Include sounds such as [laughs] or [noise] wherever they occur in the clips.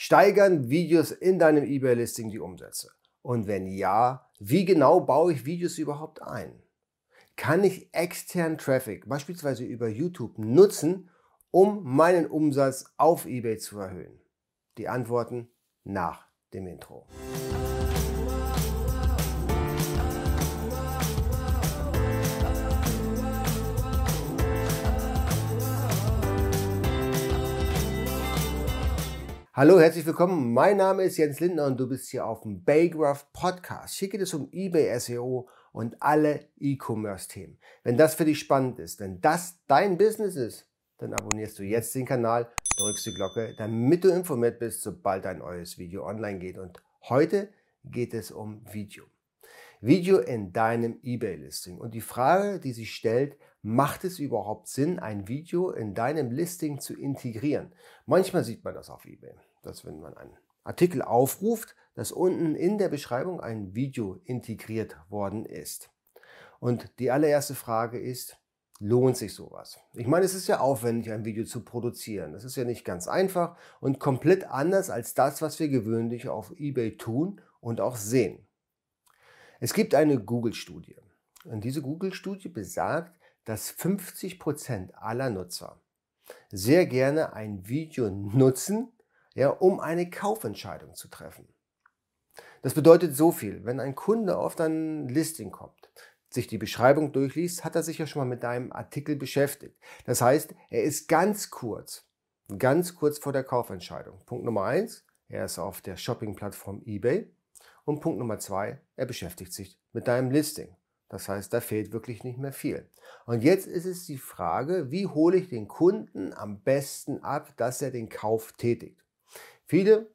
Steigern Videos in deinem eBay-Listing die Umsätze? Und wenn ja, wie genau baue ich Videos überhaupt ein? Kann ich externen Traffic, beispielsweise über YouTube, nutzen, um meinen Umsatz auf eBay zu erhöhen? Die Antworten nach dem Intro. Hallo, herzlich willkommen. Mein Name ist Jens Lindner und du bist hier auf dem Baygraph Podcast. Hier geht es um eBay SEO und alle E-Commerce-Themen. Wenn das für dich spannend ist, wenn das dein Business ist, dann abonnierst du jetzt den Kanal, drückst die Glocke, damit du informiert bist, sobald ein neues Video online geht. Und heute geht es um Video. Video in deinem eBay-Listing. Und die Frage, die sich stellt, macht es überhaupt Sinn, ein Video in deinem Listing zu integrieren? Manchmal sieht man das auf eBay dass wenn man einen Artikel aufruft, dass unten in der Beschreibung ein Video integriert worden ist. Und die allererste Frage ist, lohnt sich sowas? Ich meine, es ist ja aufwendig, ein Video zu produzieren. Das ist ja nicht ganz einfach und komplett anders als das, was wir gewöhnlich auf eBay tun und auch sehen. Es gibt eine Google-Studie. Und diese Google-Studie besagt, dass 50 Prozent aller Nutzer sehr gerne ein Video nutzen, ja, um eine Kaufentscheidung zu treffen. Das bedeutet so viel, wenn ein Kunde auf dein Listing kommt, sich die Beschreibung durchliest, hat er sich ja schon mal mit deinem Artikel beschäftigt. Das heißt, er ist ganz kurz, ganz kurz vor der Kaufentscheidung. Punkt Nummer eins, er ist auf der Shopping-Plattform eBay. Und Punkt Nummer zwei, er beschäftigt sich mit deinem Listing. Das heißt, da fehlt wirklich nicht mehr viel. Und jetzt ist es die Frage, wie hole ich den Kunden am besten ab, dass er den Kauf tätigt. Viele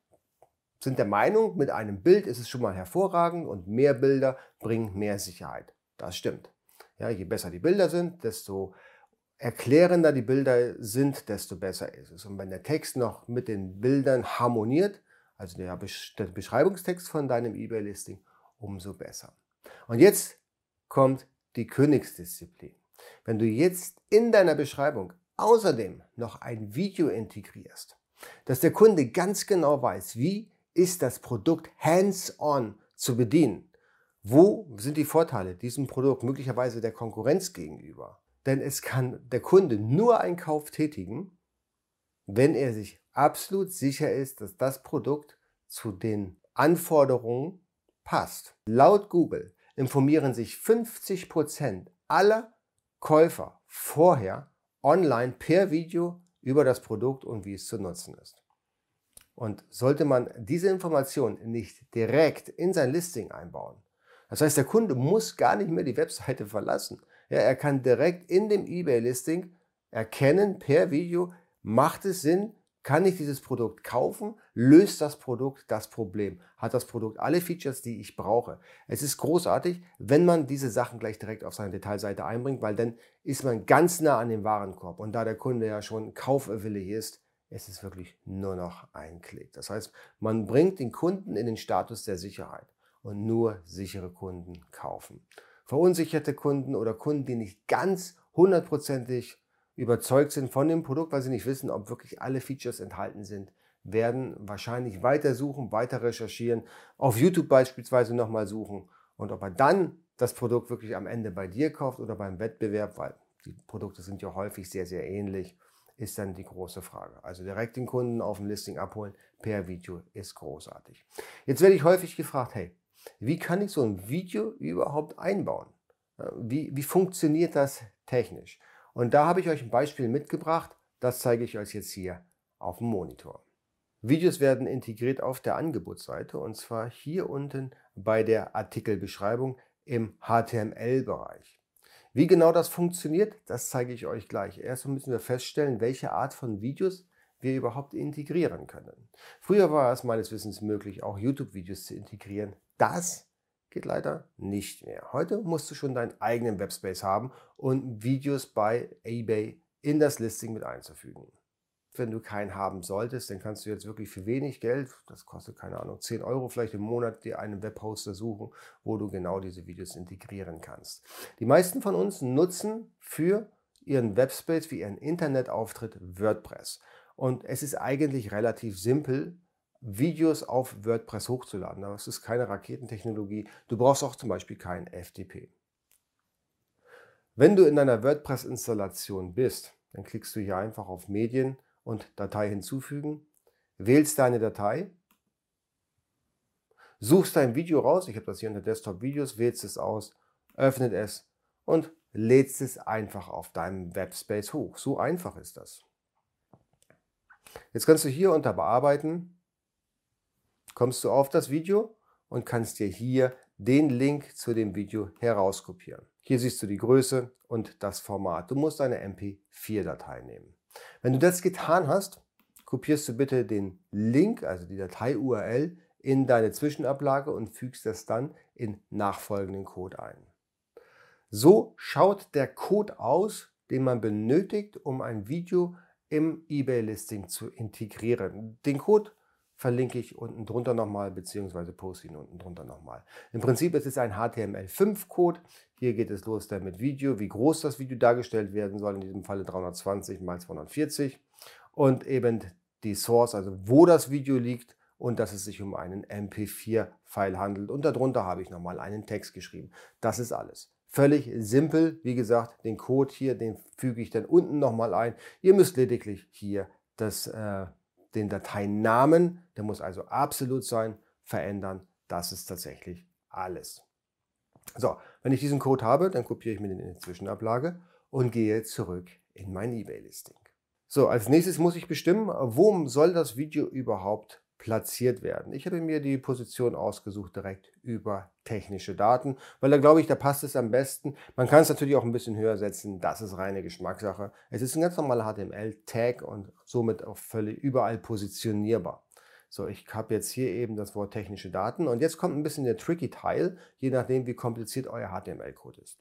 sind der Meinung, mit einem Bild ist es schon mal hervorragend und mehr Bilder bringen mehr Sicherheit. Das stimmt. Ja, je besser die Bilder sind, desto erklärender die Bilder sind, desto besser ist es. Und wenn der Text noch mit den Bildern harmoniert, also der, Beschreibungstext von deinem eBay-Listing, umso besser. Und jetzt kommt die Königsdisziplin. Wenn du jetzt in deiner Beschreibung außerdem noch ein Video integrierst, dass der Kunde ganz genau weiß, wie ist das Produkt hands-on zu bedienen. Wo sind die Vorteile diesem Produkt möglicherweise der Konkurrenz gegenüber? Denn es kann der Kunde nur einen Kauf tätigen, wenn er sich absolut sicher ist, dass das Produkt zu den Anforderungen passt. Laut Google informieren sich 50 Prozent aller Käufer vorher online per Video über das Produkt und wie es zu nutzen ist. Und sollte man diese Information nicht direkt in sein Listing einbauen, das heißt, der Kunde muss gar nicht mehr die Webseite verlassen. Ja, er kann direkt in dem eBay-Listing erkennen per Video, macht es Sinn, kann ich dieses Produkt kaufen? Löst das Produkt das Problem? Hat das Produkt alle Features, die ich brauche? Es ist großartig, wenn man diese Sachen gleich direkt auf seine Detailseite einbringt, weil dann ist man ganz nah an dem Warenkorb. Und da der Kunde ja schon kaufwillig ist, ist es wirklich nur noch ein Klick. Das heißt, man bringt den Kunden in den Status der Sicherheit und nur sichere Kunden kaufen. Verunsicherte Kunden oder Kunden, die nicht ganz hundertprozentig überzeugt sind von dem Produkt, weil sie nicht wissen, ob wirklich alle Features enthalten sind, werden wahrscheinlich weiter suchen, weiter recherchieren, auf YouTube beispielsweise nochmal suchen und ob er dann das Produkt wirklich am Ende bei dir kauft oder beim Wettbewerb, weil die Produkte sind ja häufig sehr, sehr ähnlich, ist dann die große Frage. Also direkt den Kunden auf dem Listing abholen per Video ist großartig. Jetzt werde ich häufig gefragt, hey, wie kann ich so ein Video überhaupt einbauen? Wie, wie funktioniert das technisch? Und da habe ich euch ein Beispiel mitgebracht, das zeige ich euch jetzt hier auf dem Monitor. Videos werden integriert auf der Angebotsseite und zwar hier unten bei der Artikelbeschreibung im HTML-Bereich. Wie genau das funktioniert, das zeige ich euch gleich. Erst müssen wir feststellen, welche Art von Videos wir überhaupt integrieren können. Früher war es meines Wissens möglich, auch YouTube-Videos zu integrieren. Das Geht leider nicht mehr. Heute musst du schon deinen eigenen Webspace haben und Videos bei eBay in das Listing mit einzufügen. Wenn du keinen haben solltest, dann kannst du jetzt wirklich für wenig Geld, das kostet keine Ahnung, 10 Euro vielleicht im Monat, dir einen Webhoster suchen, wo du genau diese Videos integrieren kannst. Die meisten von uns nutzen für ihren Webspace, für ihren Internetauftritt WordPress. Und es ist eigentlich relativ simpel, Videos auf WordPress hochzuladen. Das ist keine Raketentechnologie. Du brauchst auch zum Beispiel kein FTP. Wenn du in deiner WordPress-Installation bist, dann klickst du hier einfach auf Medien und Datei hinzufügen, wählst deine Datei, suchst dein Video raus, ich habe das hier unter Desktop Videos, wählst es aus, öffnet es und lädst es einfach auf deinem Webspace hoch. So einfach ist das. Jetzt kannst du hier unter Bearbeiten, kommst du auf das Video und kannst dir hier den Link zu dem Video herauskopieren. Hier siehst du die Größe und das Format. Du musst eine MP4-Datei nehmen. Wenn du das getan hast, kopierst du bitte den Link, also die Datei-URL, in deine Zwischenablage und fügst das dann in nachfolgenden Code ein. So schaut der Code aus, den man benötigt, um ein Video im eBay-Listing zu integrieren. Den Code verlinke ich unten drunter nochmal, beziehungsweise poste ihn unten drunter nochmal. Im Prinzip ist es ein HTML5-Code. Hier geht es los dann mit Video, wie groß das Video dargestellt werden soll, in diesem Falle 320 x 240 und eben die Source, also wo das Video liegt und dass es sich um einen MP4-File handelt. Und darunter habe ich nochmal einen Text geschrieben. Das ist alles. Völlig simpel, wie gesagt, den Code hier, den füge ich dann unten nochmal ein. Ihr müsst lediglich hier das, äh, den Dateinamen, der muss also absolut sein, verändern. Das ist tatsächlich alles. So, wenn ich diesen Code habe, dann kopiere ich mir den in die Zwischenablage und gehe zurück in mein eBay-Listing. So, als nächstes muss ich bestimmen, wo soll das Video überhaupt platziert werden. Ich habe mir die Position ausgesucht direkt über technische Daten, weil da glaube ich, da passt es am besten. Man kann es natürlich auch ein bisschen höher setzen, das ist reine Geschmackssache. Es ist ein ganz normaler HTML-Tag und somit auch völlig überall positionierbar. So, ich habe jetzt hier eben das Wort technische Daten und jetzt kommt ein bisschen der tricky Teil, je nachdem wie kompliziert euer HTML-Code ist.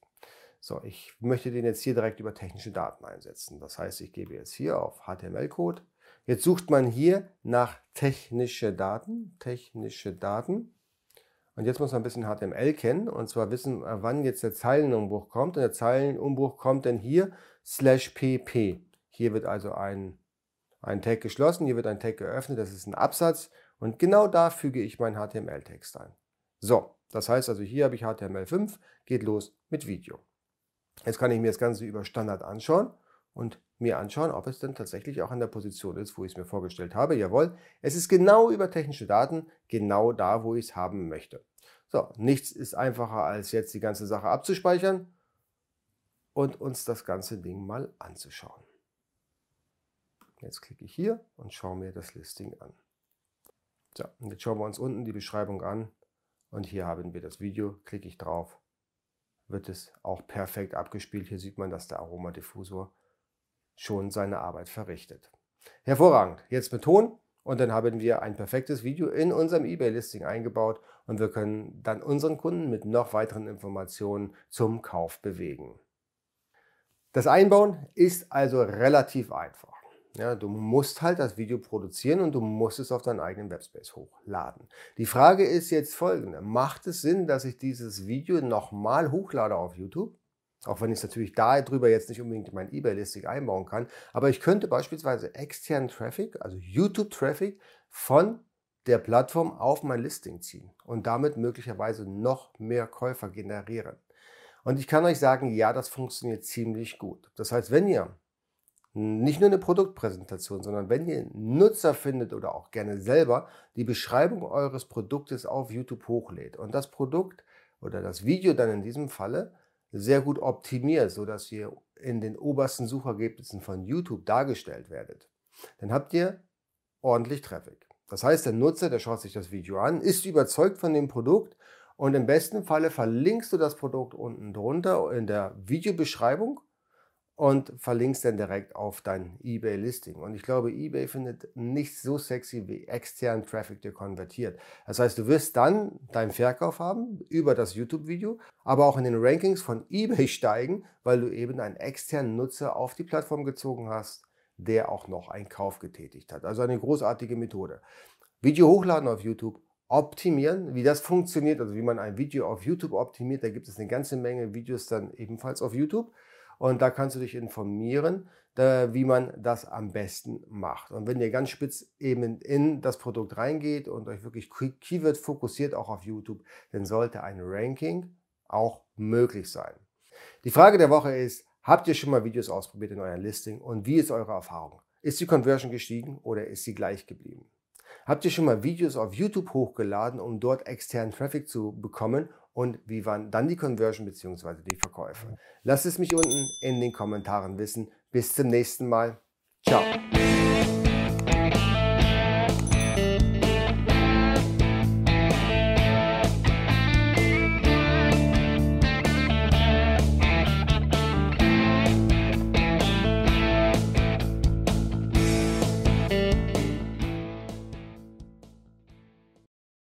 So, ich möchte den jetzt hier direkt über technische Daten einsetzen. Das heißt, ich gebe jetzt hier auf HTML-Code Jetzt sucht man hier nach technische Daten, technische Daten. Und jetzt muss man ein bisschen HTML kennen und zwar wissen, wann jetzt der Zeilenumbruch kommt. Und der Zeilenumbruch kommt dann hier slash pp. Hier wird also ein, ein Tag geschlossen, hier wird ein Tag geöffnet, das ist ein Absatz. Und genau da füge ich meinen HTML-Text ein. So, das heißt also hier habe ich HTML5, geht los mit Video. Jetzt kann ich mir das Ganze über Standard anschauen und mir anschauen, ob es denn tatsächlich auch an der Position ist, wo ich es mir vorgestellt habe. Jawohl, es ist genau über technische Daten, genau da, wo ich es haben möchte. So, nichts ist einfacher, als jetzt die ganze Sache abzuspeichern und uns das ganze Ding mal anzuschauen. Jetzt klicke ich hier und schaue mir das Listing an. So, und jetzt schauen wir uns unten die Beschreibung an und hier haben wir das Video. Klicke ich drauf, wird es auch perfekt abgespielt. Hier sieht man, dass der Aromadiffusor schon seine Arbeit verrichtet. Hervorragend. Jetzt mit Ton und dann haben wir ein perfektes Video in unserem eBay-Listing eingebaut und wir können dann unseren Kunden mit noch weiteren Informationen zum Kauf bewegen. Das Einbauen ist also relativ einfach. Ja, du musst halt das Video produzieren und du musst es auf deinen eigenen Webspace hochladen. Die Frage ist jetzt folgende. Macht es Sinn, dass ich dieses Video nochmal hochlade auf YouTube? Auch wenn ich natürlich darüber jetzt nicht unbedingt mein eBay-Listing einbauen kann. Aber ich könnte beispielsweise externen Traffic, also YouTube-Traffic, von der Plattform auf mein Listing ziehen und damit möglicherweise noch mehr Käufer generieren. Und ich kann euch sagen, ja, das funktioniert ziemlich gut. Das heißt, wenn ihr nicht nur eine Produktpräsentation, sondern wenn ihr Nutzer findet oder auch gerne selber die Beschreibung eures Produktes auf YouTube hochlädt und das Produkt oder das Video dann in diesem Falle sehr gut optimiert, sodass ihr in den obersten Suchergebnissen von YouTube dargestellt werdet, dann habt ihr ordentlich Traffic. Das heißt, der Nutzer, der schaut sich das Video an, ist überzeugt von dem Produkt und im besten Falle verlinkst du das Produkt unten drunter in der Videobeschreibung und verlinkst dann direkt auf dein eBay-Listing. Und ich glaube, eBay findet nicht so sexy wie externen Traffic, der konvertiert. Das heißt, du wirst dann deinen Verkauf haben über das YouTube-Video, aber auch in den Rankings von [laughs] eBay steigen, weil du eben einen externen Nutzer auf die Plattform gezogen hast, der auch noch einen Kauf getätigt hat. Also eine großartige Methode. Video hochladen auf YouTube, optimieren, wie das funktioniert, also wie man ein Video auf YouTube optimiert. Da gibt es eine ganze Menge Videos dann ebenfalls auf YouTube. Und da kannst du dich informieren, wie man das am besten macht. Und wenn ihr ganz spitz eben in das Produkt reingeht und euch wirklich Keyword fokussiert, auch auf YouTube, dann sollte ein Ranking auch möglich sein. Die Frage der Woche ist, habt ihr schon mal Videos ausprobiert in eurem Listing und wie ist eure Erfahrung? Ist die Conversion gestiegen oder ist sie gleich geblieben? Habt ihr schon mal Videos auf YouTube hochgeladen, um dort externen Traffic zu bekommen und wie waren dann die Conversion bzw. die Verkäufe? Lasst es mich unten in den Kommentaren wissen. Bis zum nächsten Mal. Ciao.